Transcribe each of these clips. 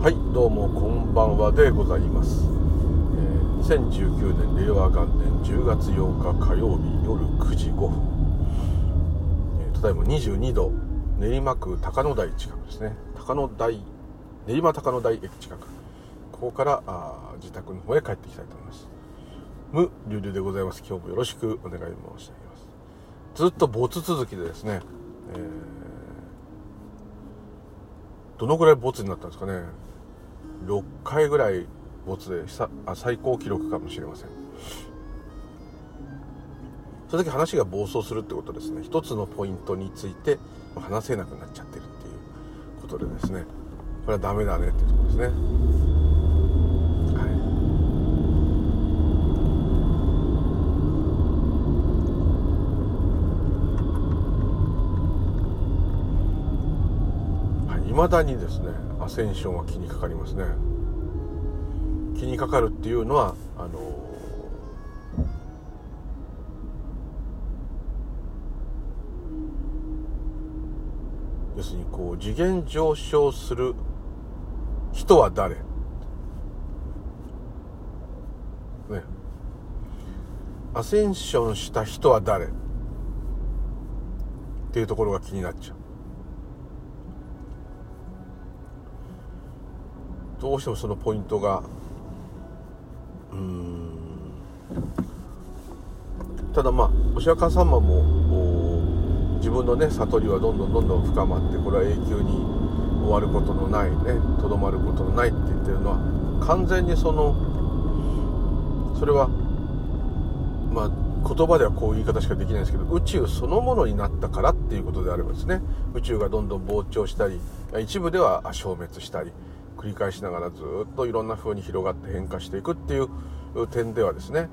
はいどうもこんばんはでございます、えー、2019年令和元年10月8日火曜日夜9時5分、えー、ただいま22度練馬区高野台近くですね。高野台練馬高野台駅近く。ここからあ自宅の方へ帰っていきたいと思います。無流々でございます。今日もよろしくお願い申し上げます。ずっと没続きでですね、えー、どのぐらい没になったんですかね。6回ぐらい没でさあ最高記録かもしれません。それだけ話が暴走するってことですね。一つのポイントについて話せなくなっちゃってるっていうことでですね。これはダメだねっていうとこですね。はい。まだにですねアセンションは気にかかりますね。気にかかるっていうのはあの要するにこう次元上昇する人は誰？ね。アセンションした人は誰？っていうところが気になっちゃう。どうしてもそのポイントがうん。ただまあお釈迦様も自分のね悟りはどんどんどんどん深まってこれは永久に終わることのないねとどまることのないって言ってるのは完全にそのそれはまあ言葉ではこういう言い方しかできないんですけど宇宙そのものになったからっていうことであればですね。宇宙がどんどん膨張したり一部では消滅したり繰り返しながらずっといろんな風に広がって変化していくっていう点ではですね、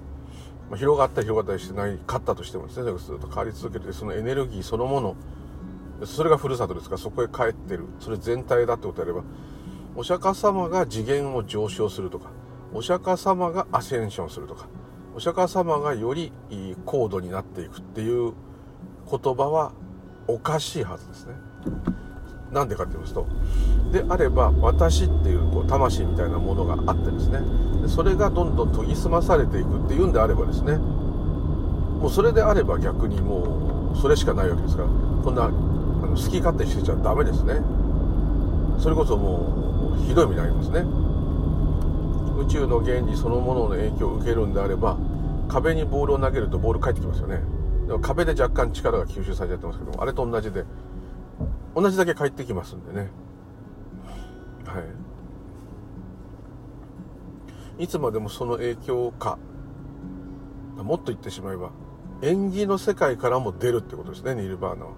まあ、広がったり広がったりしてないかったとしてもですねずっと変わり続けてそのエネルギーそのものそれがふるさとですからそこへ帰ってるそれ全体だってことであればお釈迦様が次元を上昇するとかお釈迦様がアセンションするとかお釈迦様がより高度になっていくっていう言葉はおかしいはずですね。なんでかって言いますとであれば私っていうこう魂みたいなものがあってですねでそれがどんどん研ぎ澄まされていくっていうんであればですねもうそれであれば逆にもうそれしかないわけですからこんなあの好き勝手してちゃダメですね。それこそもうひどい目になりますね。宇宙の原理そのものの影響を受けるんであれば壁にボールを投げるとボール返ってきますよね。でも壁で若干力が吸収されちゃってますけどあれと同じで同じだけ帰ってきますんでね。はい。いつまでもその影響か。もっと言ってしまえば縁起の世界からも出るってことですねニルバーナは。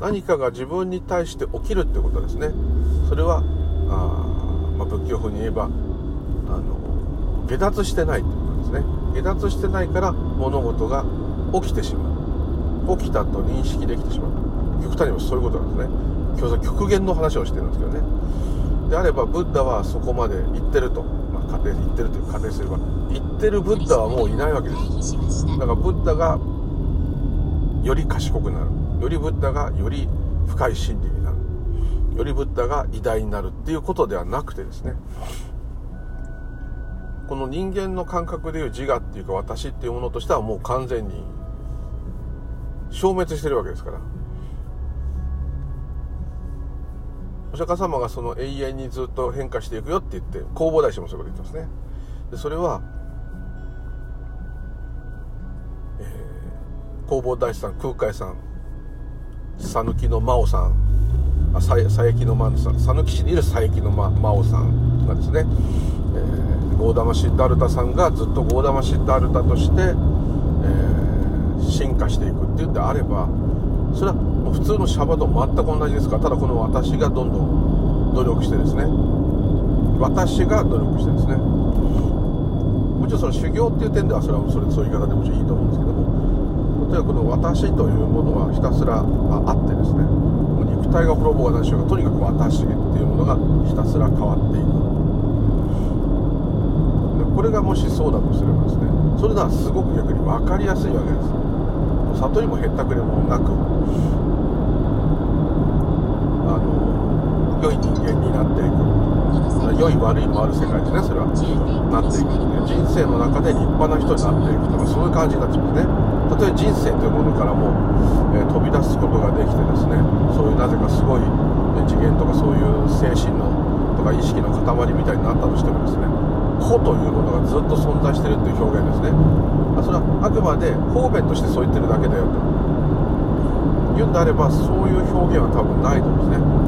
何かが自分に対して起きるってことですね。それはあ、まあ、仏教風に言えばあの下脱してないってことですね。下脱してないから物事が起きてしまう。起きたと認識できてしまう。極端にもそういうことなんですね。今日極限の話をしてるんですけどね。であればブッダはそこまで行ってると、まあ、仮定行ってるという仮定すれば行ってるブッダはもういないわけです。だからブッダがより賢くなる。よりブッダがより深い真理になる。よりブッダが偉大になるっていうことではなくてですね。この人間の感覚でいう自我っていうか私っていうものとしてはもう完全に消滅してるわけですから。お釈迦様がその永遠にずっと変化していくよって言って弘法大師もそういうこと言ってますね。でそれは、えー、弘法大師さん空海さん讃岐の真央さん佐伯の真央さん讃岐市にいる佐伯の真央さんがですね、えー、ゴーダマシッダルタさんがずっとゴーダマシッダルタとして、進化していくっていうんであればそれは普通のシャバと全く同じですからただこの私がどんどん努力してですね。私が努力してですね。もちろんその修行っていう点ではそれはそれそういう言い方でもちろんいいと思うんですけどもとにかくこの私というものはひたすらあってですね。もう肉体が滅ぼうが何しようがとにかく私っていうものがひたすら変わっていく。これがもしそうだとすればですねそれならすごく逆に分かりやすいわけです。悟りもへったくれもなくあの良い人間になっていく。良い悪いもある世界ですねそれは。なっていく人生の中で立派な人になっていくとかそういう感じになっちゃうんですね。たとえ人生というものからも、えー、飛び出すことができてですねそういうなぜかすごい次元とかそういう精神のとか意識の塊みたいになったとしてもですね個というものがずっと存在してるっていう表現ですね。それはあくまで方便としてそう言ってるだけだよと。言うんであればそういう表現は多分ないと思うんですね。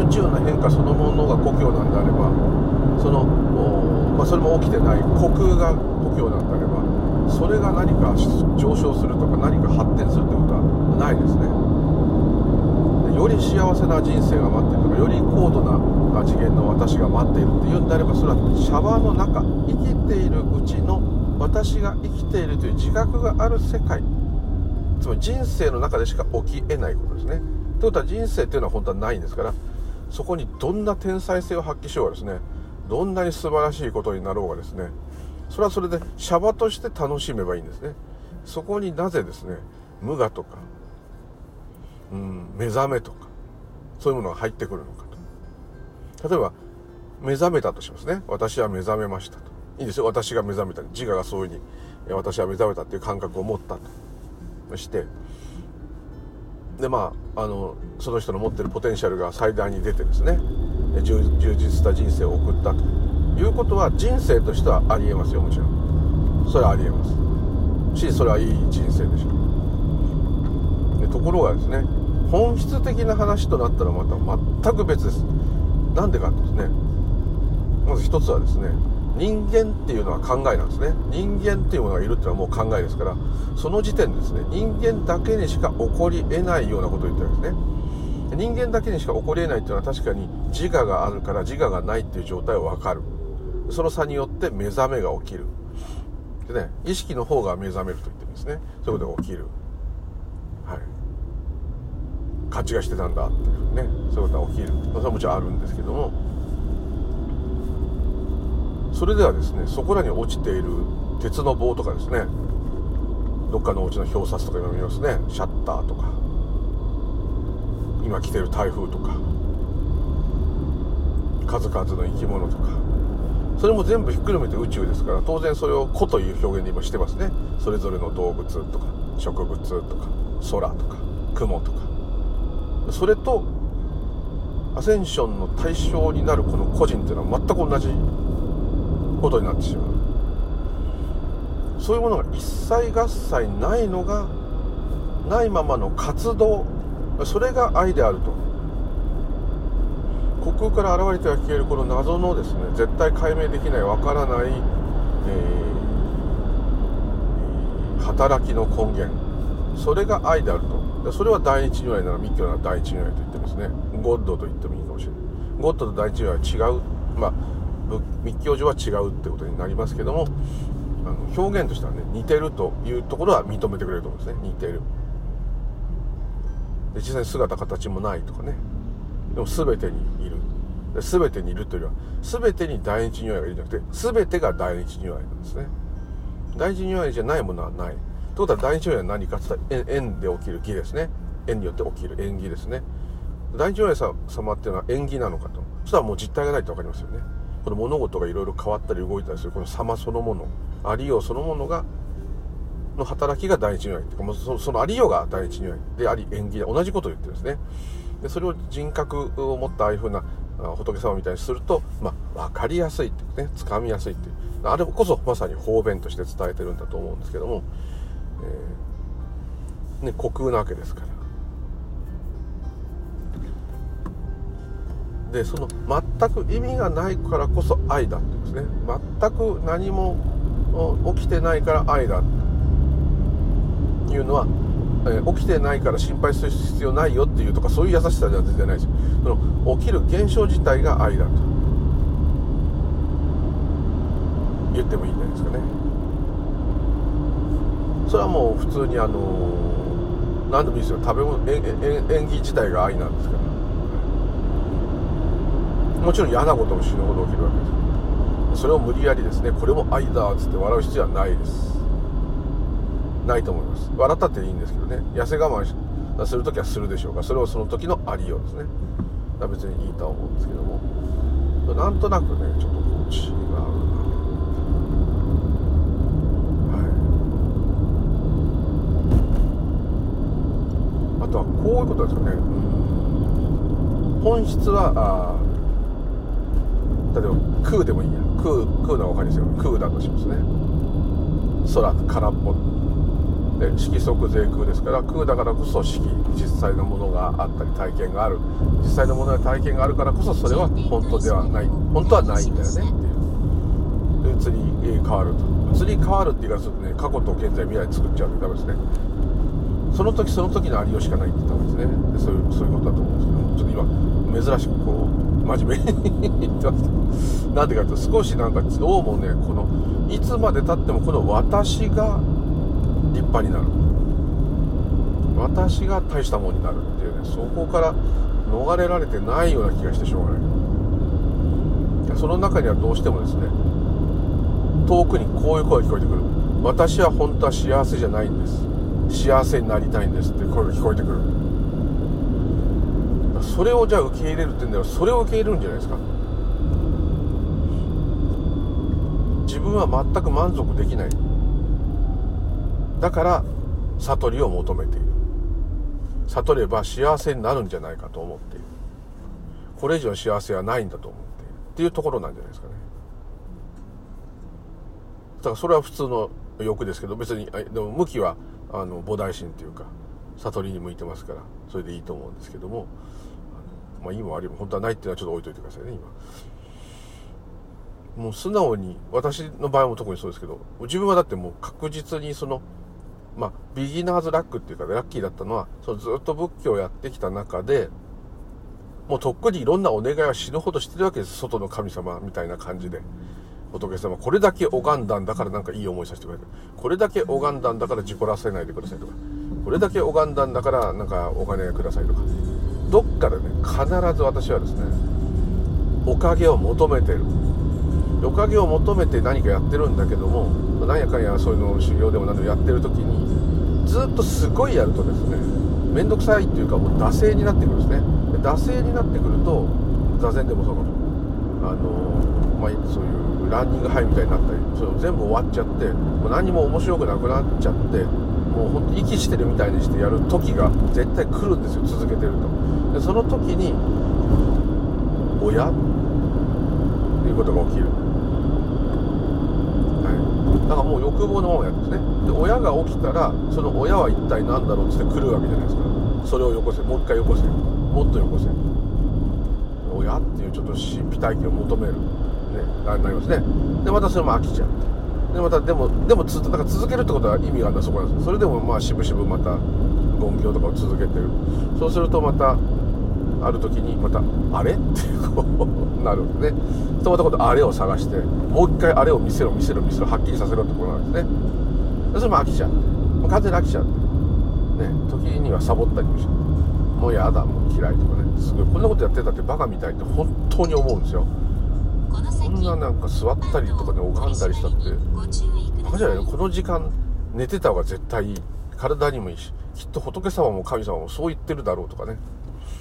宇宙の変化そのものが故郷なんであればその、まあ、それも起きてない虚空が故郷なんであればそれが何か上昇するとか何か発展するってことはないですね。より幸せな人生が待ってるとかより高度な次元の私が待っているっていうんであればそれはシャワーの中生きているうちの私が生きているという自覚がある世界。つまり人生の中でしか起きえないことですね。ということは人生っていうのは本当はないんですからそこにどんな天才性を発揮しようがですねどんなに素晴らしいことになろうがですねそれはそれでシャバとして楽しめばいいんですね。そこになぜですね無我とか、うん、目覚めとかそういうものが入ってくるのか。例えば目覚めたとしますね。私は目覚めましたと。いいですよ。私が目覚めた。自我がそういうふうに私は目覚めたっていう感覚を持ったと。してでまああのその人の持ってるポテンシャルが最大に出てですね。充実した人生を送ったということは人生としてはありえますよもちろん。それはありえます。しそれはいい人生でしょう。でところがですね本質的な話となったらまた全く別です。なんでかってですねまず一つはですね人間っていうのは考えなんですね。人間っていうものがいるっていうのはもう考えですからその時点でですね人間だけにしか起こり得ないようなことを言ってるんですね。人間だけにしか起こり得ないっていうのは確かに自我があるから自我がないっていう状態は分かる。その差によって目覚めが起きる。でね意識の方が目覚めると言ってるんですね。そういうことが起きる。勘違いしてたんだ。っていうねそういうことが起きる。それはもちろんあるんですけども。それではですねそこらに落ちている鉄の棒とかですね。どっかのお家の表札とか今見ますね。シャッターとか。今来てる台風とか。数々の生き物とか。それも全部ひっくるめて宇宙ですから当然それを「子」という表現で今してますね。それぞれの動物とか植物とか空とか雲とか。それとアセンションの対象になるこの個人っていうのは全く同じことになってしまう。そういうものが一切合切ないのがないままの活動それが愛であると。虚空から現れては消えるこの謎のですね絶対解明できないわからない、えー、働きの根源。それが愛であると。それは第一如来なら密教なら第一如来と言ってますね。ゴッドと言ってもいいかもしれない。ゴッドと第一如来は違う。まあ密教上は違うってことになりますけどもあの表現としてはね似てるというところは認めてくれると思うんですね。似てる。で実際に姿形もないとかね。でも全てにいる。で全てにいるというよりは全てに第一如来がいるんじゃなくて全てが第一如来なんですね。第一如来じゃないものはない。ということは第一如来は何かって言ったら縁で起きる義ですね。縁によって起きる縁起ですね。第一如来様っていうのは縁起なのかと。そしたらもう実体がないって分かりますよね。この物事がいろいろ変わったり動いたりするこの様そのものありようそのものがの働きが第一如来っていうかもうそそのありようが第一如来であり縁起で同じことを言ってるんですね。でそれを人格を持ったああいうふうな仏様みたいにすると、まあ、分かりやすいっていうね掴みやすいっていう。あれこそまさに方便として伝えてるんだと思うんですけども、えーね、虚空なわけですから。でその全く意味がないからこそ愛だって言うんですね。全く何も起きてないから愛だっていうのは、えー、起きてないから心配する必要ないよっていうとかそういう優しさでは全然ないですその起きる現象自体が愛だと言ってもいいんじゃないですかね。それはもう普通にあの何でもいいですよ。食べ物演技自体が愛なんですからもちろん嫌なことも死ぬほど起きるわけです。それを無理やりですねこれも愛だっつって笑う必要はないです。ないと思います。笑ったっていいんですけどね。痩せ我慢する時はするでしょうかそれをその時のありようですね。別にいいとは思うんですけども。なんとなくねちょっとこう違うとはこういうことですよね。本質は例えば空でもいいや。空空のは分かりですよ。空だとしますね。空空っぽ。で色即税空ですから空だからこそ色。実際のものがあったり体験がある。実際のものや体験があるからこそそれは本当ではない。本当はないんだよねっていう。で移り変わると。移り変わるって言い方するとね過去と現在未来作っちゃうとダメですね。その時その時のありようしかないって言った方がいいですね。でそういうそういうことだと思うんですけどちょっと今珍しくこう真面目に言ってますけど。なんでかというと少しなんかどうもねこのいつまでたってもこの私が立派になる。私が大したものになるっていうねそこから逃れられてないような気がしてしょうがない。その中にはどうしてもですね遠くにこういう声が聞こえてくる。私は本当は幸せじゃないんです。幸せになりたいんですって声が聞こえてくる。それをじゃあ受け入れるって言うんだよ。それを受け入れるんじゃないですか。自分は全く満足できない。だから悟りを求めている。悟れば幸せになるんじゃないかと思っている。これ以上幸せはないんだと思っている。っていうところなんじゃないですかね。だからそれは普通の欲ですけど別にでも向きはあの菩提心っていうか悟りに向いてますからそれでいいと思うんですけどもまあいいも悪いも本当はないっていうのはちょっと置いといてくださいね今。もう素直に私の場合も特にそうですけど自分はだってもう確実にそのまあビギナーズラックっていうかラッキーだったのはそのずっと仏教をやってきた中でもうとっくにいろんなお願いは死ぬほどしてるわけです外の神様みたいな感じで。仏様これだけ拝んだんだからなんかいい思いさせてくれる。これだけ拝んだんだから事故らせないでくださいとか。これだけ拝んだんだからなんかお金くださいとか。どっかでね必ず私はですねおかげを求めてる。おかげを求めて何かやってるんだけども何やかんやそういうの修行でも何でもやってる時にずっとすごいやるとですね面倒くさいっていうかもう惰性になってくるんですね。惰性になってくると座禅でもそうかと。あのまあそういうランニングハイみたいになったりそれ全部終わっちゃってもう何も面白くなくなっちゃってもうほんと息してるみたいにしてやる時が絶対来るんですよ続けてると。でその時に「親?」っていうことが起きる、はい、だからもう欲望のままやるんですね。で親が起きたらその親は一体何だろうっつって来るわけじゃないですか。それをよこせ。もう一回よこせ。もっとよこせ。親っていうちょっと神秘体験を求める。なりますね。でまたそれも飽きちゃう。でまたでもでもずっとだか続けるってことは意味があるのはそこなんです。それでもまあしぶしぶまた言行とかを続けてる。そうするとまたある時にまた「あれ?」ってこうなるんですねまた今度あれを探してもう一回あれを見せろ見せろ見せろはっきりさせろってことなんですね。それも飽きちゃう。もう完全に飽きちゃう。ね時にはサボったりもしてもうやだもう嫌いとかね。すごいこんなことやってたってバカみたいって本当に思うんですよ。こんななんか座ったりとかで拝んだりしたってバカじゃないの？この時間寝てた方が絶対いい。体にもいいしきっと仏様も神様もそう言ってるだろうとかね。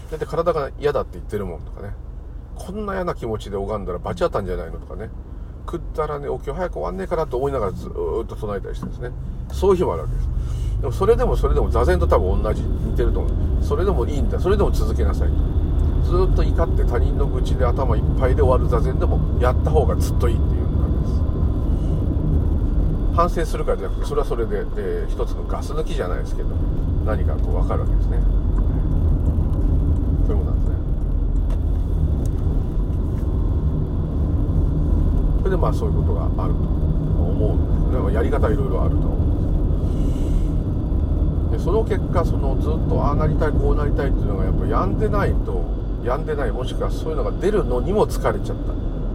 だって体が嫌だって言ってるもんとかね。こんな嫌な気持ちで拝んだら罰当たんじゃないのとかね。くったらねお経早く終わんねえかなと思いながらずっと唱えたりしてですね。そういう日もあるわけです。でもそれでもそれでも座禅と多分同じ。似てると思う。それでもいいんだ。それでも続けなさい。とずっと怒って他人の愚痴で頭いっぱいで終わる座禅でもやった方がずっといいっていう感じです。反省するからじゃなくてそれはそれで、えー、一つのガス抜きじゃないですけど何かこう分かるわけですね。そういうことなんですね。それでまあそういうことがあると思うんですね。やり方いろいろあると思うんです。でその結果そのずっとああなりたいこうなりたいっていうのがやっぱやんでないと病んでないもしくはそういうのが出るのにも疲れちゃった。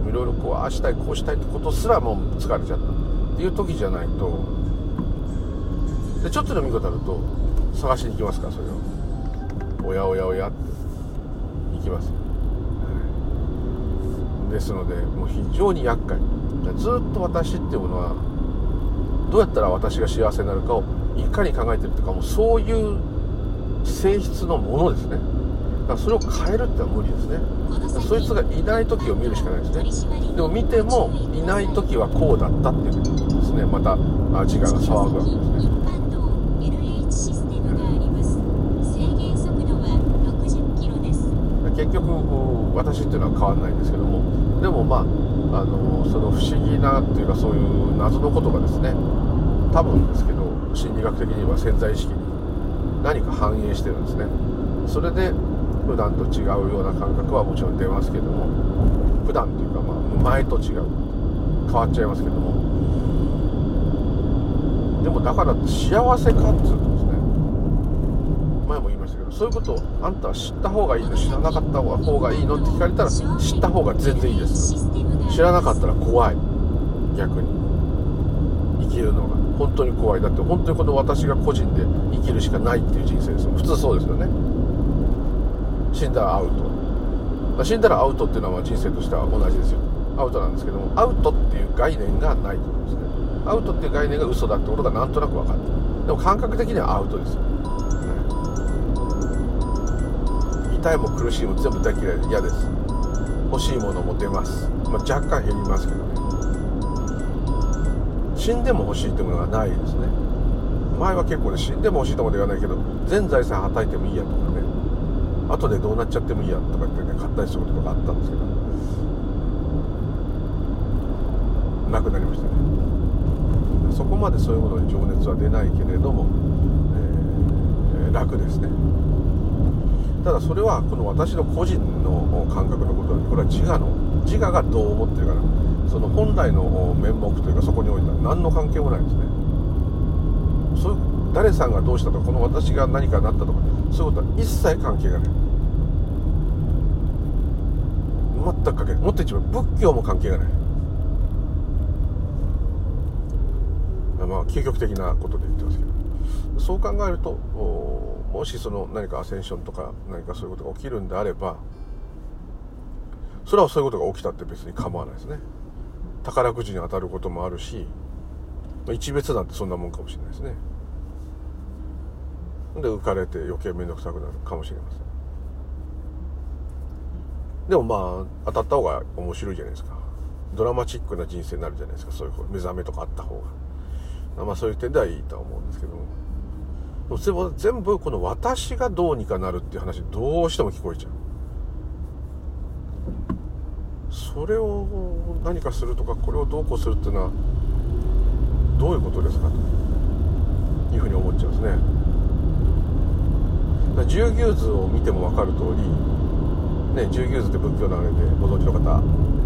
いろいろこうああしたいこうしたいってことすらもう疲れちゃった。っていう時じゃないと。でちょっとでもいいことあると探しに行きますかそれを。おやおやおやって行きます、ですのでもう非常に厄介。ずっと私っていうものはどうやったら私が幸せになるかをいかに考えてるとかもうそういう性質のものですね。からそれを変えるってのは無理ですね。そいつがいない時を見るしかないですね。でも見てもいない時はこうだったっていうですね。また時間が騒ぐわけですね。結局私っていうのは変わらないんですけども。でもまああのその不思議なっていうかそういう謎のことがですね。多分ですけど心理学的には潜在意識に何か反映してるんですね。それで普段と違うような感覚はもちろん出ますけども普段というかまあ前と違う。変わっちゃいますけども。でもだから幸せかっつうとですね前も言いましたけどそういうことをあんたは知った方がいいの知らなかった方がいいのって聞かれたら知った方が全然いいです知らなかったら怖い。逆に。生きるのが。本当に怖い。だって本当にこの私が個人で生きるしかないっていう人生ですよ。普通そうですよね。死んだらアウト。死んだらアウトっていうのは人生としては同じですよ。アウトなんですけどもアウトっていう概念がないというこですね。アウトっていう概念が嘘だってことがなんとなく分かる。でも感覚的にはアウトですよ、ね、痛いも苦しいも全部大嫌い嫌です。欲しいものも出ます、まあ、若干減りますけどね。死んでも欲しいってものがないですね。前は結構ね死んでも欲しいとまで言わないけど全財産はたいてもいいやと。か後でどうなっちゃってもいいやとか言ってね買ったりすることがあったんですけどなくなりましたね。そこまでそういうものに情熱は出ないけれども、えー、楽ですね。ただそれはこの私の個人の感覚のことでこれは自我の自我がどう思ってるかな。その本来の面目というかそこにおいては何の関係もないですね。そう誰さんがどうしたとかこの私が何かなったとかそういうことは一切関係がない。全く関係ない。もっと言えば仏教も関係がない。まあ究極的なことで言ってますけど。そう考えるともしその何かアセンションとか何かそういうことが起きるんであればそれはそういうことが起きたって別に構わないですね。宝くじに当たることもあるし一別なんてそんなもんかもしれないですね。で浮かれて余計面倒くさくなるかもしれません。でもまあ当たった方が面白いじゃないですか。ドラマチックな人生になるじゃないですか。そういう目覚めとかあった方が。まあそういう点ではいいとは思うんですけども。でも全部この私がどうにかなるっていう話どうしても聞こえちゃう。それを何かするとかこれをどうこうするっていうのはどういうことですかというふうに思っちゃうんですね。十牛図を見ても分かる通りね十牛図って仏教のあれでご存知の方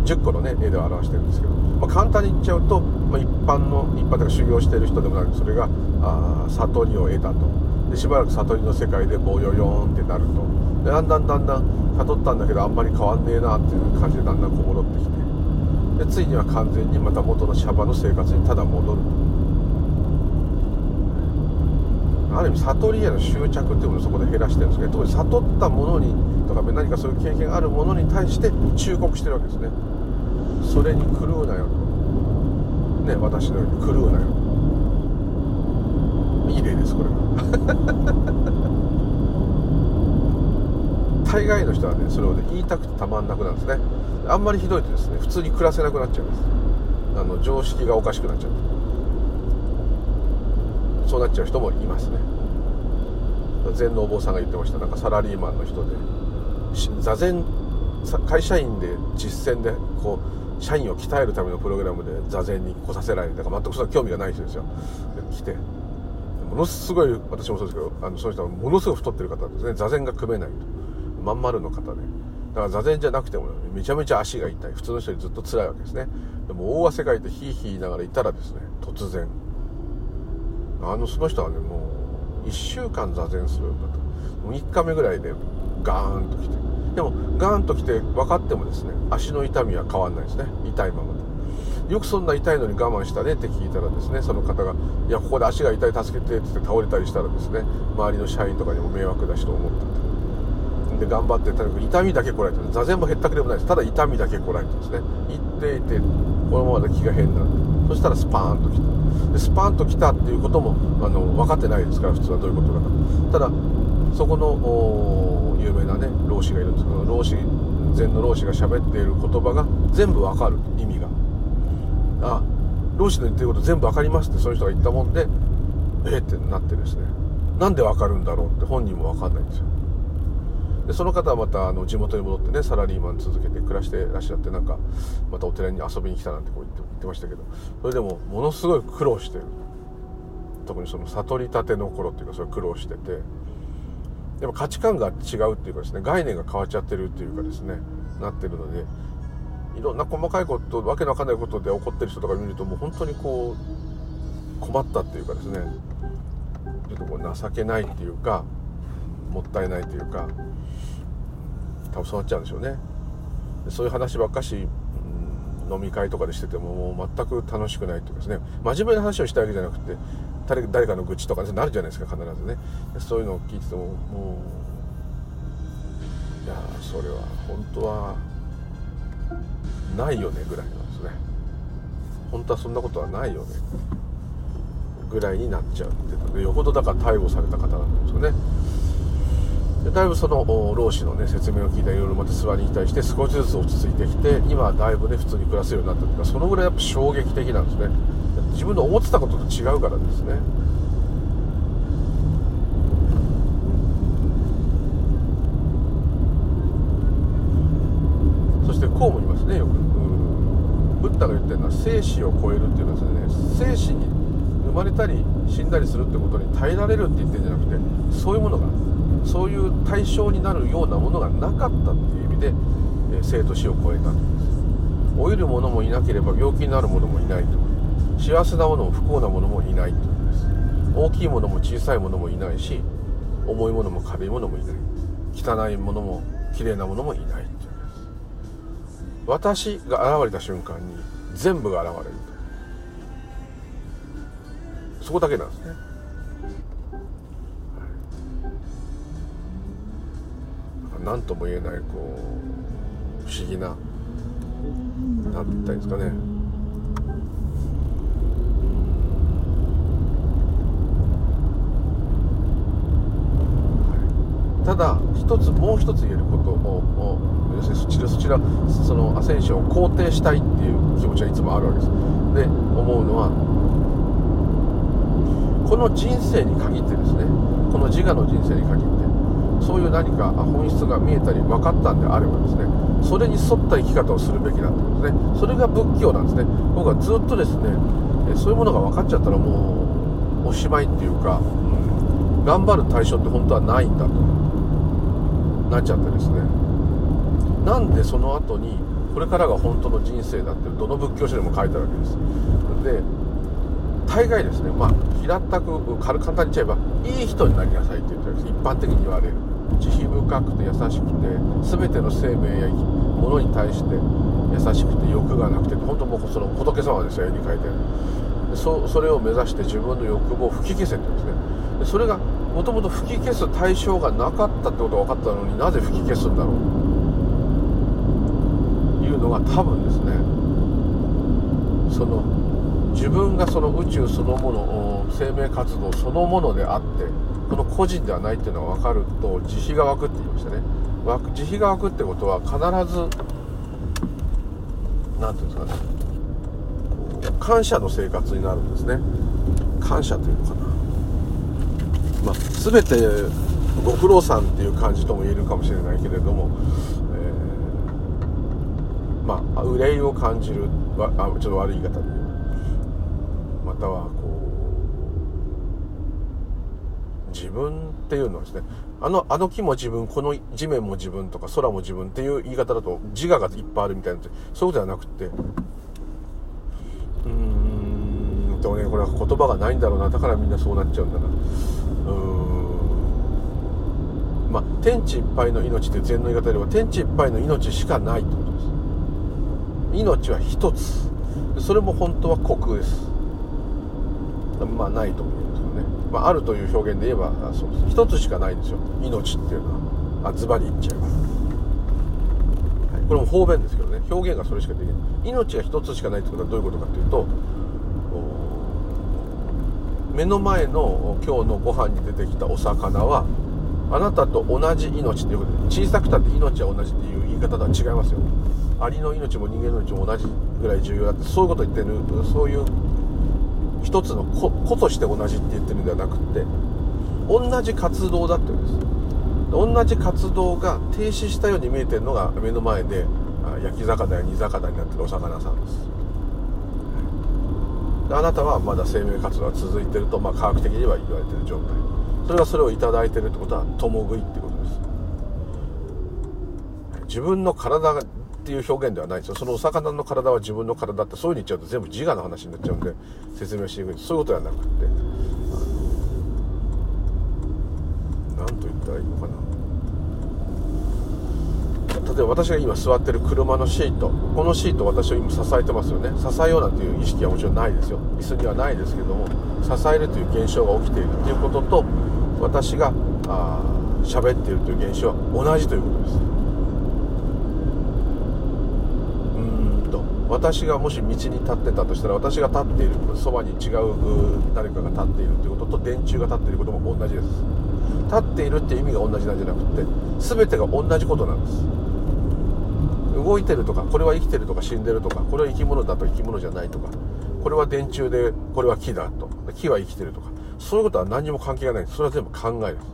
10個のね絵で表してるんですけど、まあ、簡単に言っちゃうと、まあ、一般の一般で修行してる人でもなくそれがあ悟りを得たと。でしばらく悟りの世界でぼよよんってなると。でだんだんだんだん悟ったんだけどあんまり変わんねえなっていう感じでだんだんこう戻ってきて。でついには完全にまた元のシャバの生活にただ戻る。とある意味悟りへの執着っていうものをそこで減らしてるんですけど特に悟ったものにとか何かそういう経験があるものに対して忠告してるわけですね。それに狂うなよと。ね私のように狂うなよいい例ですこれは。大概の人はねそれをね言いたくてたまんなくなるんですね。あんまりひどいとですね普通に暮らせなくなっちゃいます。あの常識がおかしくなっちゃうそうなっちゃう人もいますね。禅のお坊さんが言ってました。なんかサラリーマンの人で。座禅会社員で実践でこう社員を鍛えるためのプログラムで座禅に来させられて全くそんな興味がない人ですよ。来て。ものすごい私もそうですけどあのその人はものすごい太ってる方ですね。座禅が組めないと。まん丸の方で、だから座禅じゃなくても、ね、めちゃめちゃ足が痛い。普通の人よりずっと辛いわけですね。でも大汗かいてヒーヒー言いながらいたらですね突然。あのその人はねもう1週間座禅するんだと。3日目ぐらいでガーンと来て。でもガーンと来て分かってもですね足の痛みは変わんないですね。痛いままでよくそんな痛いのに我慢したねって聞いたらですねその方が「いやここで足が痛い助けて」って言って倒れたりしたらですね周りの社員とかにも迷惑だしと思ったってで頑張ってとにかく痛みだけこらえて座禅もへったくれもないです。ただ痛みだけこらえてですね行っていてこのままで気が変になる。そしたらスパーンと来た。でスパーンと来たっていうこともあの分かってないですから普通はどういうことかただそこの有名なね老子がいるんですけど老子禅の老子が喋っている言葉が全部わかる意味が。あ老子の言ってること全部わかりますってそういう人が言ったもんでえってなってですね。なんでわかるんだろうって本人もわかんないんですよ。でその方はまたあの地元に戻ってねサラリーマン続けて暮らしてらっしゃってなんかまたお寺に遊びに来たなんてこう言って言ってましたけどそれでもものすごい苦労してる。特にその悟りたての頃っていうかそれ苦労してて。でも価値観が違うっていうかですね概念が変わっちゃってるっていうかですねなってるのでいろんな細かいことわけのわかんないことで起こってる人とか見るともう本当にこう困ったっていうかですね。ちょっとこう情けないっていうかもったいないというか多分そうなっちゃうんでしょうね。そういう話ばっかし、飲み会とかでしててももう全く楽しくないというかですね。真面目な話をしたいわけじゃなくて誰誰かの愚痴とかなるじゃないですか必ずね。そういうのを聞いててももういやそれは本当はないよねぐらいなんですね。本当はそんなことはないよね。ぐらいになっちゃうってよほどだから逮捕された方なんですよね。でだいぶその老子の、ね、説明を聞いたいろいろまた諏訪に対して少しずつ落ち着いてきて今はだいぶね普通に暮らせるようになったというかそのぐらいやっぱ衝撃的なんですね。自分の思ってたことと違うからですね。そしてこうも言いますねよく。ブッダが言ってるのは生死を超えるっていうのはですね。生死に生まれたり死んだりするってことに耐えられるって言ってるんじゃなくてそういうものがそういう対象になるようなものがなかったっていう意味で、え生と死を超えた老いる者もいなければ病気になる者もいないと。幸せなものも不幸なものもいないと。大きいものも小さいものもいないし重いものも軽いものもいない。汚いものも綺麗なものもいないと。いう私が現れた瞬間に全部が現れると。そこだけなんですね。何とも言えないこう不思議な何て言ったらいいですかね。ただ一つもう一つ言えることを要するにそちらそちらそのアセンションを肯定したいっていう気持ちはいつもあるわけです。で思うのはこの人生に限ってですねこの自我の人生に限ってそういう何か本質が見えたり分かったんであればですねそれに沿った生き方をするべきなんですね。それが仏教なんですね。僕はずっとですねそういうものが分かっちゃったらもうおしまいっていうか、うん、頑張る対象って本当はないんだとなっちゃってですね。なんでその後にこれからが本当の人生だってどの仏教書でも書いてあるわけです。で大概ですねまあ平たく簡単に言っちゃえばいい人になりなさいって言ってるんです。一般的に言われる。慈悲深くて優しくて全ての生命やものに対して優しくて欲がなくて本当もうその仏様ですよ絵に描いて。るそそれを目指して自分の欲望を吹き消せって言うんですね。でそれがもともと吹き消す対象がなかったってことが分かったのになぜ吹き消すんだろう。いうのが多分ですね。その自分がその宇宙そのもの生命活動そのものであってこの個人ではないっていうのが分かると慈悲が湧くって言いましたね。慈悲が湧くってことは必ず何ていうんですかね。感謝の生活になるんですね。感謝というのかな。まあ全てご苦労さんっていう感じとも言えるかもしれないけれども、えー、まあ憂いを感じるあちょっと悪い言い方でまたは自分っていうのはですねあのあの木も自分この地面も自分とか空も自分っていう言い方だと自我がいっぱいあるみたいなそういうではなくてうーんでもねこれは言葉がないんだろうな。だからみんなそうなっちゃうんだな。うーん。まあ天地いっぱいの命って禅の言い方では天地いっぱいの命しかないってことです。命は一つ。それも本当は虚空です。まあないと思う。まあ、あるという表現で言えばそうです。一つしかないんですよ。命っていうのは。あズバリ言っちゃえば、はい、これも方便ですけどね。表現がそれしかできない。命が一つしかないってことはどういうことかっていうと目の前の今日のご飯に出てきたお魚はあなたと同じ命っていうことで小さくたって命は同じっていう言い方とは違いますよ。アリの命も人間の命も同じぐらい重要だってそういうことを言ってるそういう一つの子として同じって言ってるんではなくって同じ活動だって言うんです。同じ活動が停止したように見えてるのが目の前で焼き魚や煮魚になってるお魚さんです。であなたはまだ生命活動が続いてると、まあ、科学的には言われてる状態。それがそれを頂いてるってことは共食いってことです。自分の体っていう表現ではないですよ。そのお魚の体は自分の体ってそういうふうに言っちゃうと全部自我の話になっちゃうんで説明しにくいそういうことではなくて。何と言ったらいいのかな。例えば私が今座ってる車のシート。このシート私を今支えてますよね。支えようなんていう意識はもちろんないですよ。椅子にはないですけども支えるという現象が起きているということと私が喋っているという現象は同じということです。私がもし道に立ってたとしたら私が立っているそばに違う誰かが立っているということと電柱が立っていることも同じです。立っているっていう意味が同じなんじゃなくて全てが同じことなんです。動いてるとかこれは生きてるとか死んでるとかこれは生き物だと生き物じゃないとかこれは電柱でこれは木だと木は生きてるとかそういうことは何にも関係がない。それは全部考えです。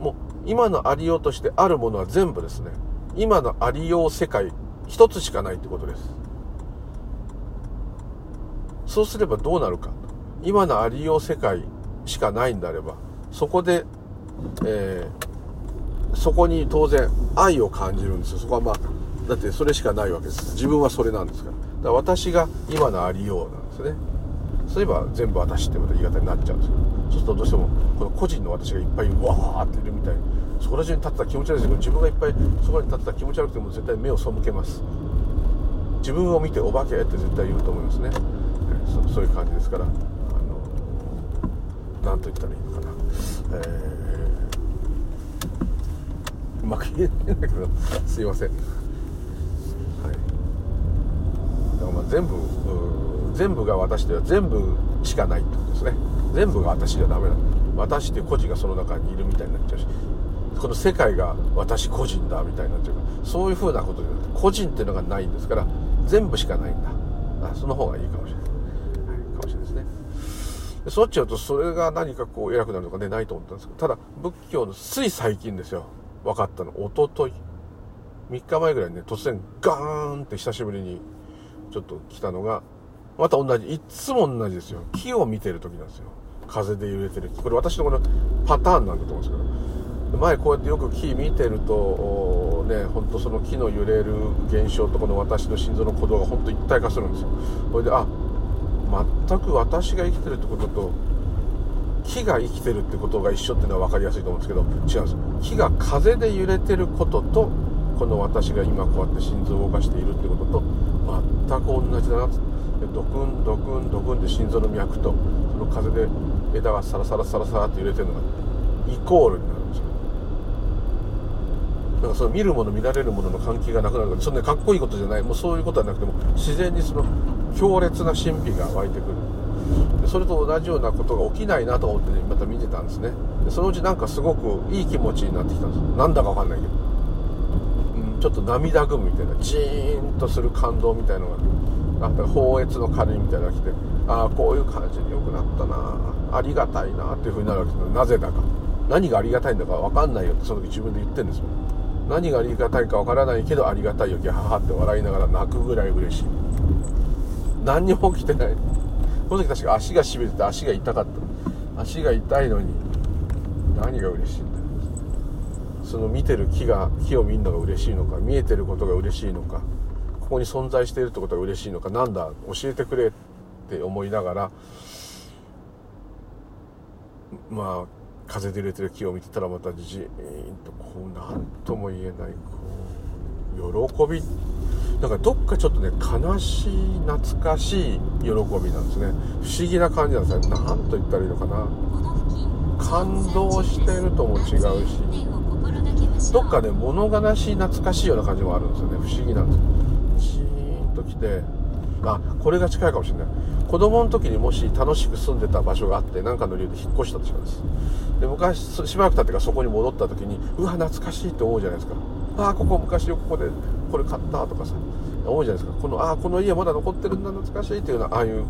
もう今のありようとしてあるものは全部ですね。今のありよう世界一つしかないってことです。そうすればどうなるか。今のありよう世界しかないんであればそこで、えー、そこに当然愛を感じるんですよ。そこはまあだってそれしかないわけです。自分はそれなんですから。だから私が今のありようなんですね。そういえば全部私ってまた言い方になっちゃうんですよ。そうするとどうしてもこの個人の私がいっぱいわーっているみたいにそこら中に立ったら気持ち悪いですけど自分がいっぱいそこに立ったら気持ち悪くても絶対目を背けます。自分を見てお化けって絶対言うと思いますね。そそういう感じですから。あの何と言ったらいいのかな、えー、うまく言えないんだけどすいません。はい。だからまあ全部全部が私では全部しかないってことですね。全部が私じゃダメな私っていう個人がその中にいるみたいになっちゃうし。この世界が私個人だみたいなっちゃうそういうふうなことじゃなくて個人っていうのがないんですから全部しかないんだ。あその方がいいかもしれない、はい、かもしれないですね。でそうっちゃうとそれが何かこう偉くなるとかねないと思ったんですけどただ仏教のつい最近ですよ。分かったの。おととい3日前ぐらいにね突然ガーンって久しぶりにちょっと来たのがまた同じいつも同じですよ。木を見てる時なんですよ。風で揺れてるこれ私のこのパターンなんだと思うんですけど前こうやってよく木見てるとね本当その木の揺れる現象とこの私の心臓の鼓動が本当一体化するんですよ。それであ全く私が生きてるってことと木が生きてるってことが一緒っていうのは分かりやすいと思うんですけど違うんです。木が風で揺れてることとこの私が今こうやって心臓を動かしているってことと全く同じだなってドクンドクンドクンって心臓の脈とその風で枝がサラサラサラサラって揺れてるのがイコールになるんですよ。なんかその見るもの見られるものの関係がなくなるからそんなかっこいいことじゃない。もうそういうことはなくても自然にその強烈な神秘が湧いてくる。それと同じようなことが起きないなと思ってねまた見てたんですね。でそのうちなんかすごくいい気持ちになってきたんです。なんだかわかんないけど、うん、ちょっと涙ぐむみたいなジーンとする感動みたいのがあった放越の鐘みたいなのが来てああこういう感じに良くなったなありがたいなっていう風になるわけですなぜだか。何がありがたいんだか分かんないよってその時自分で言ってるんですよ。何がありがたいかわからないけどありがたいよギャハハって笑いながら泣くぐらい嬉しい。何にも起きてない。この時確か足がしびれて足が痛かった。足が痛いのに何が嬉しいんだその見てる木が木を見るのが嬉しいのか見えてることが嬉しいのかここに存在しているってことが嬉しいのかなんだ？教えてくれって思いながらまあ風で揺れてる木を見てたらまたじーんとこう何とも言えないこう喜び。なんかどっかちょっとね悲しい懐かしい喜びなんですね。不思議な感じなんですね。何と言ったらいいのかな感動してるとも違うし。どっかね物悲しい懐かしいような感じもあるんですよね。不思議なんですよ。ジーンと来てあこれが近いかもしれない。子供の時にもし楽しく住んでた場所があって何かの理由で引っ越したとします。で昔しばらく経ってからそこに戻った時にうわ懐かしいって思うじゃないですか。ああここ昔よここでこれ買ったとかさ思うじゃないですか。このああこの家まだ残ってるんだ懐かしいっていうのはああいう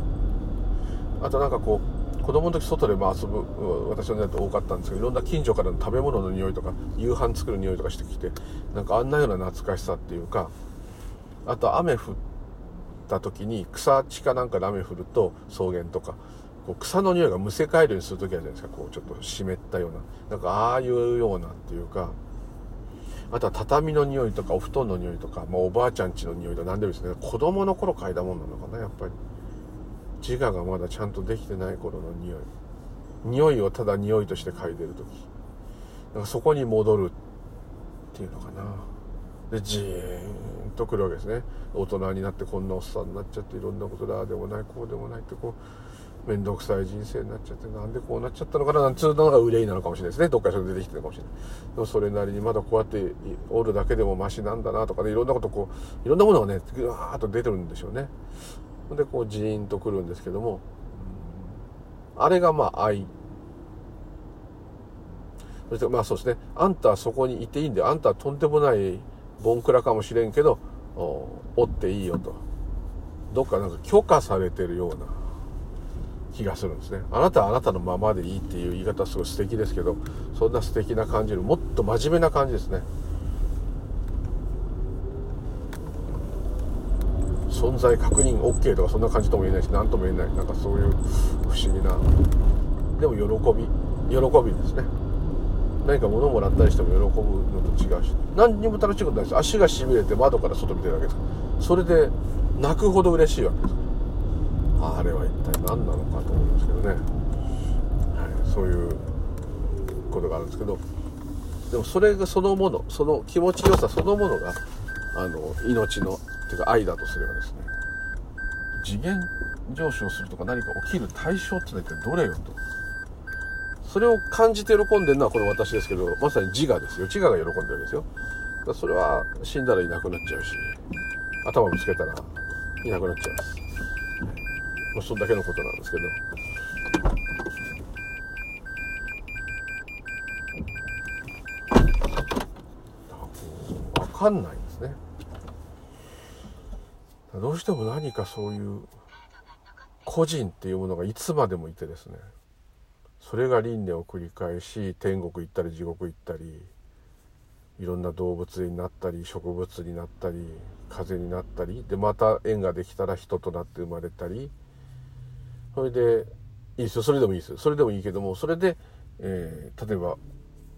あとなんかこう子供の時外で遊ぶ私の年代多かったんですけどいろんな近所からの食べ物の匂いとか夕飯作る匂いとかしてきてなんかあんなような懐かしさっていうかあと雨降った時に草地かなんか雨降ると草原とかこう草の匂いがむせ返るようにする時あるじゃないですか。こうちょっと湿ったような。なんかああいうようなっていうか。あとは畳の匂いとかお布団の匂いとか、まあ、おばあちゃんちの匂いと何でもいいですね。子供の頃嗅いだもんなのかなやっぱり。自我がまだちゃんとできてない頃の匂い。匂いをただ匂いとして嗅いでる時。なんかそこに戻るっていうのかな。でジーンとくるわけですね。大人になってこんなおっさんになっちゃっていろんなことだでもないこうでもないってこう面倒くさい人生になっちゃってなんでこうなっちゃったのかななんつうのが憂いなのかもしれないですねどっかで出てきてるかもしれない。でもそれなりにまだこうやっておるだけでもマシなんだなとかねいろんなことこういろんなものがねぐわーっと出てるんでしょうね。でこうジーンとくるんですけどもあれがまあ愛。そしてまあそうですね。あんたはそこにいていいんだよ。あんたはとんでもないボンクラかもしれんけどおっていいよと。どっかなんか許可されてるような気がするんですね。あなたはあなたのままでいいっていう言い方はすごい素敵ですけどそんな素敵な感じるもっと真面目な感じですね。存在確認 OK とかそんな感じとも言えないし何とも言えない。なんかそういう不思議な。でも喜び。喜びですね。何か物もらったりしても喜ぶのと違うし何にも楽しいことないです。足がしびれて窓から外見てるわけですそれで泣くほど嬉しいわけです。あれは一体何なのかと思いますけどね、はい、そういうことがあるんですけどでもそれがそのものその気持ちよさそのものがあの命のっていうか愛だとすればですね次元上昇するとか何か起きる対象ってのは一体どれよと。それを感じて喜んでるのはこの私ですけどまさに自我ですよ。自我が喜んでるわけですよ。だそれは死んだらいなくなっちゃうし頭ぶつけたらいなくなっちゃいます。もうそんだけのことなんですけど。分かんないんですね。どうしても何かそういう個人っていうものがいつまでもいてですね。それが輪廻を繰り返し天国行ったり地獄行ったりいろんな動物になったり植物になったり風になったりでまた縁ができたら人となって生まれたり。それでいいですよ。それでもいいですよ。それでもいいけどもそれで、えー、例えば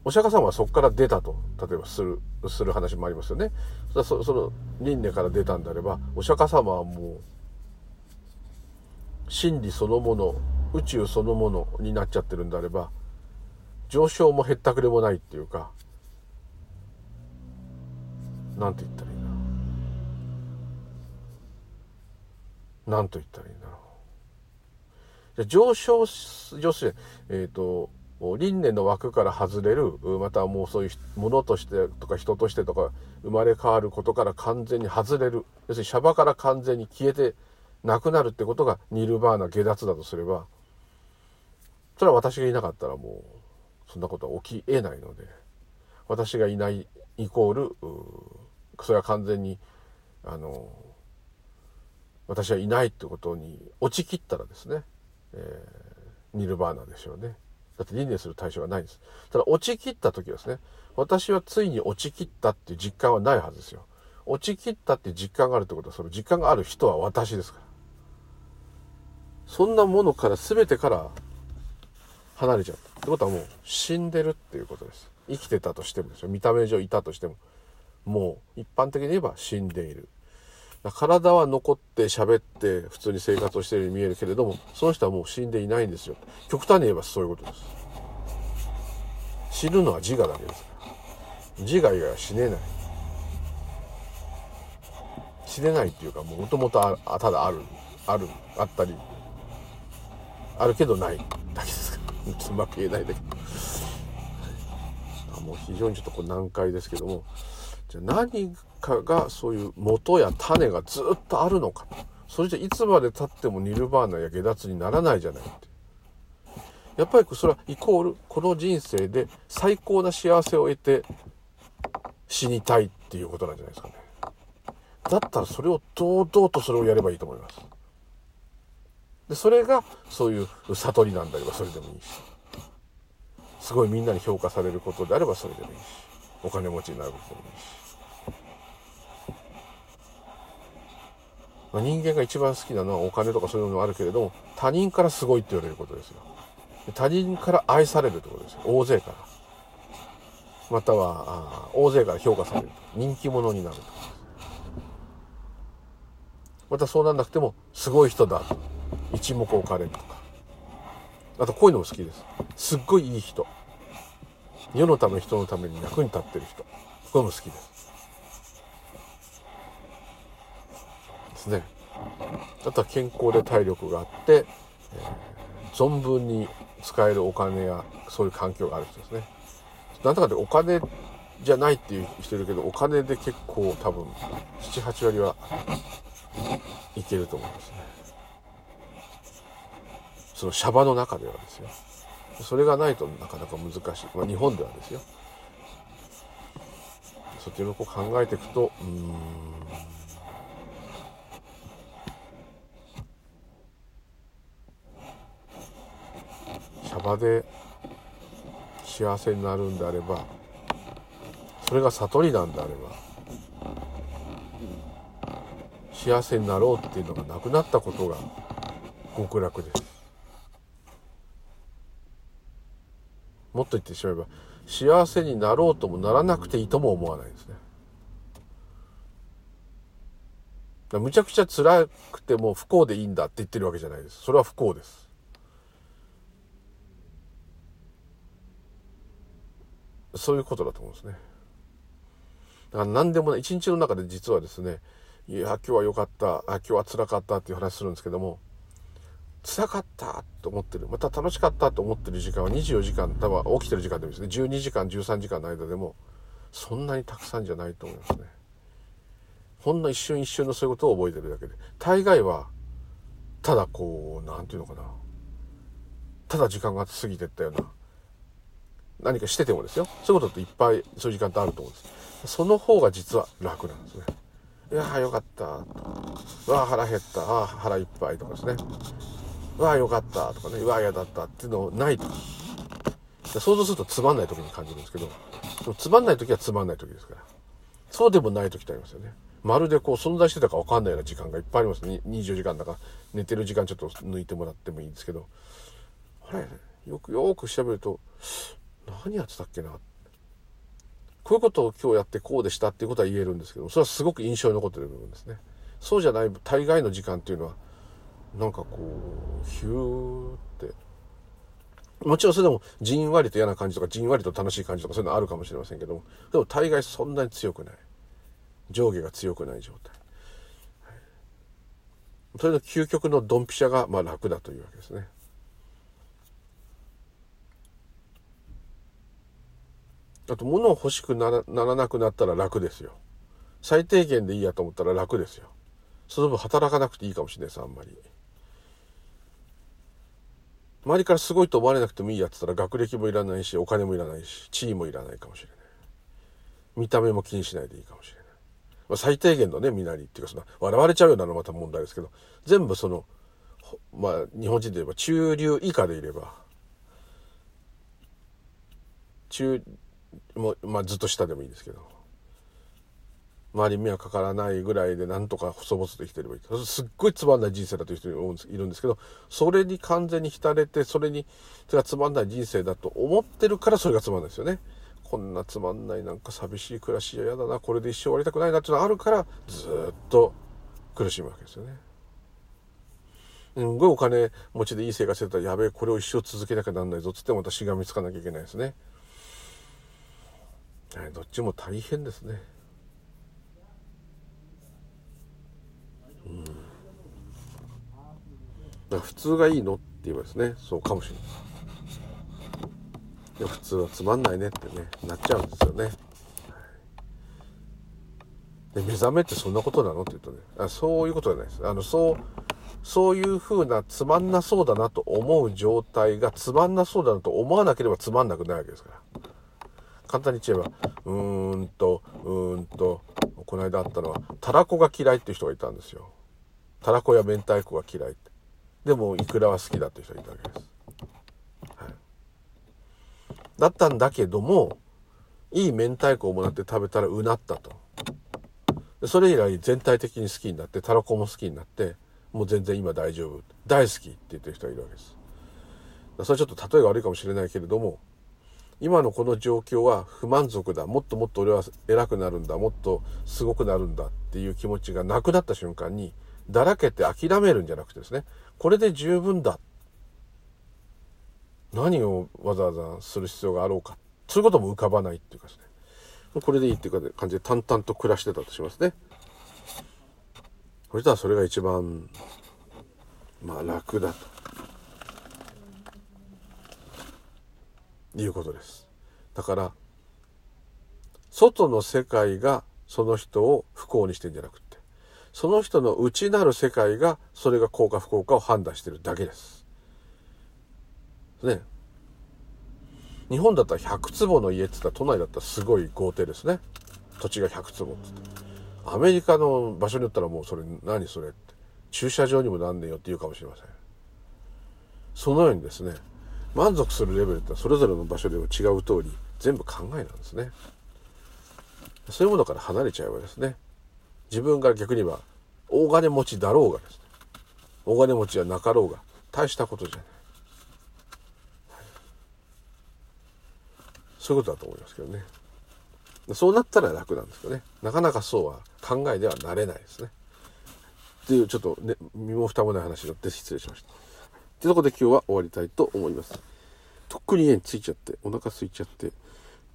お釈迦様はそこから出たと例えばするする話もありますよね。そその輪廻から出たんであればお釈迦様はもう真理そのもの宇宙そのものになっちゃってるんであれば上昇もへったくれもないっていうか何て言ったらいいんだろう。何と言ったらいいんだろう。じゃ上昇女性えっ、ー、と輪廻の枠から外れるまたもうそういうものとしてとか人としてとか生まれ変わることから完全に外れる。要するにシャバから完全に消えてなくなるってことがニルバーナ下脱だとすればそれは私がいなかったらもうそんなことは起きえないので私がいないイコールそれは完全にあの私はいないってことに落ちきったらですね、えー、ニルバーナでしょうね。だって輪廻する対象がないんです。ただ落ちきった時はですね私はついに落ちきったっていう実感はないはずですよ。落ちきったって実感があるってことはその実感がある人は私ですから。そんなものから全てから離れちゃった。ってことはもう死んでるっていうことです。生きてたとしてもですよ見た目上いたとしても。もう一般的に言えば死んでいる。体は残って喋って普通に生活をしているように見えるけれどもその人はもう死んでいないんですよ。極端に言えばそういうことです。死ぬのは自我だけです。自我以外は死ねない。死ねないっていうかもともとただあるあるあったりあるけどない。うまく言えないだけど。もう非常にちょっとこう難解ですけども。じゃあ何かがそういう元や種がずっとあるのか。それじゃいつまでたってもニルバーナや下脱にならないじゃないって。やっぱりそれはイコールこの人生で最高な幸せを得て死にたいっていうことなんじゃないですかね。だったらそれを堂々とそれをやればいいと思います。でそれがそういう悟りなんだればそれでもいいし。すごいみんなに評価されることであればそれでもいいし。お金持ちになることでもいいし。ま、人間が一番好きなのはお金とかそういうのもあるけれども他人からすごいって言われることですよ。他人から愛されるってことですよ。大勢から。またはあ大勢から評価される。人気者になるとまたそうなんなくてもすごい人だと。一目置かれるとか。あとこういうのも好きです。すっごいいい人。世のため人のために役に立ってる人。これも好きです。ですね。あとは健康で体力があって、えー、存分に使えるお金やそういう環境がある人ですね。なんとかでお金じゃないっていう人いるけどお金で結構多分78割はいけると思いますね。そのシャバの中ではですよ。それがないとなかなか難しい、まあ、日本ではですよ。そっちのこう考えていくとうん。シャバで幸せになるんであればそれが悟りなんであれば幸せになろうっていうのがなくなったことが極楽です。もっと言ってしまえば幸せになろうともならなくていいとも思わないですね。むちゃくちゃ辛くても不幸でいいんだって言ってるわけじゃないです。それは不幸です。そういうことだと思うんですね。だから何でもない。一日の中で実はですねいや今日は良かった。あ今日は辛かったっていう話するんですけども辛かったと思ってる。また楽しかったと思ってる時間は24時間多分起きてる時間でもですね。12時間13時間の間でもそんなにたくさんじゃないと思いますね。ほんの一瞬一瞬のそういうことを覚えてるだけで。大概はただこう何て言うのかな。ただ時間が過ぎてったような何かしててもですよ。そういうことっていっぱいそういう時間ってあると思うんです。その方が実は楽なんですね。いやーよかった。わー腹減った。あ腹いっぱいとかですね。うわよかったとかねうわ嫌だったっていうのない想像するとつまんない時に感じるんですけどつまんない時はつまんない時ですから。そうでもない時ってありますよね。まるでこう存在してたか分かんないような時間がいっぱいあります。ね24時間だから寝てる時間ちょっと抜いてもらってもいいんですけど。あれ？よくよく調べると何やってたっけな？こういうことを今日やってこうでしたっていうことは言えるんですけどそれはすごく印象に残ってる部分ですね。そうじゃない大概の時間っていうのはなんかこうヒューって。もちろんそれでもじんわりと嫌な感じとかじんわりと楽しい感じとかそういうのあるかもしれませんけども。でも大概そんなに強くない。上下が強くない状態、それの究極のドンピシャがまあ楽だというわけですね。あと物を欲しくならならなくなったら楽ですよ。最低限でいいやと思ったら楽ですよ。その分働かなくていいかもしれないです、あんまり。周りからすごいと思われなくてもいいやって言ったら学歴もいらないし、お金もいらないし、地位もいらないかもしれない。見た目も気にしないでいいかもしれない。まあ、最低限のね、身なりっていうか、その、笑われちゃうようなのまた問題ですけど、全部その、まあ、日本人で言えば中流以下でいれば、中、もう、まあ、ずっと下でもいいですけど周りに迷惑かからないぐらいでなんとか細々と生きてればいい。すっごいつまんない人生だという人いるんですけどそれに完全に浸れてそれにそれがつまんない人生だと思ってるからそれがつまんないですよね。こんなつまんないなんか寂しい暮らしじゃ嫌だなこれで一生終わりたくないなっていうのがあるからずっと苦しむわけですよね。すごいお金持ちでいい生活してたらやべえこれを一生続けなきゃなんないぞっつってまたしがみつかなきゃいけないですね、どっちも大変ですね。うん。だ普通がいいのって言えばですね、そうかもしれない。いや普通はつまんないねってね、なっちゃうんですよね。で目覚めってそんなことなのって言うとねあそういうことじゃないですあのそうそういうふうなつまんなそうだなと思う状態がつまんなそうだなと思わなければつまんなくないわけですから簡単に言えばうーんとうーんとこの間あったのはたらこが嫌いっていう人がいたんですよ。たらこや明太子が嫌いって。でもイクラは好きだっていう人がいたわけです、はい、だったんだけどもいい明太子をもらって食べたらうなったと。それ以来全体的に好きになってたらこも好きになってもう全然今大丈夫。大好きって言ってる人がいるわけです。それちょっと例えが悪いかもしれないけれども今のこの状況は不満足だ。もっともっと俺は偉くなるんだ。もっとすごくなるんだっていう気持ちがなくなった瞬間にだらけて諦めるんじゃなくてですね。これで十分だ。何をわざわざする必要があろうか。そういうことも浮かばないっていうかですね。これでいいっていう感じで淡々と暮らしてたとしますね。そしたらそれが一番まあ楽だと。いうことです。だから外の世界がその人を不幸にしてんじゃなくてその人の内なる世界がそれが幸か不幸かを判断してるだけです。ね。日本だったら100坪の家って言ったら都内だったらすごい豪邸ですね。土地が100坪っつって。アメリカの場所によったらもうそれ何それって。駐車場にもなんねえよって言うかもしれません。そのようにですね満足するレベルってそれぞれの場所でも違う通り全部考えなんですね。そういうものから離れちゃえばですね自分が逆に言えば大金持ちだろうがですね大金持ちはなかろうが大したことじゃない。そういうことだと思いますけどね。そうなったら楽なんですけどね。なかなかそうは考えではなれないですね。っていうちょっとね身も蓋もない話になって失礼しました。ってとこで今日は終わりたいと思います。とっくに家に着いちゃって、お腹空いちゃって、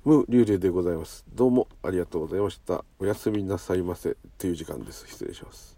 無流々でございます。どうもありがとうございました。おやすみなさいませという時間です。失礼します。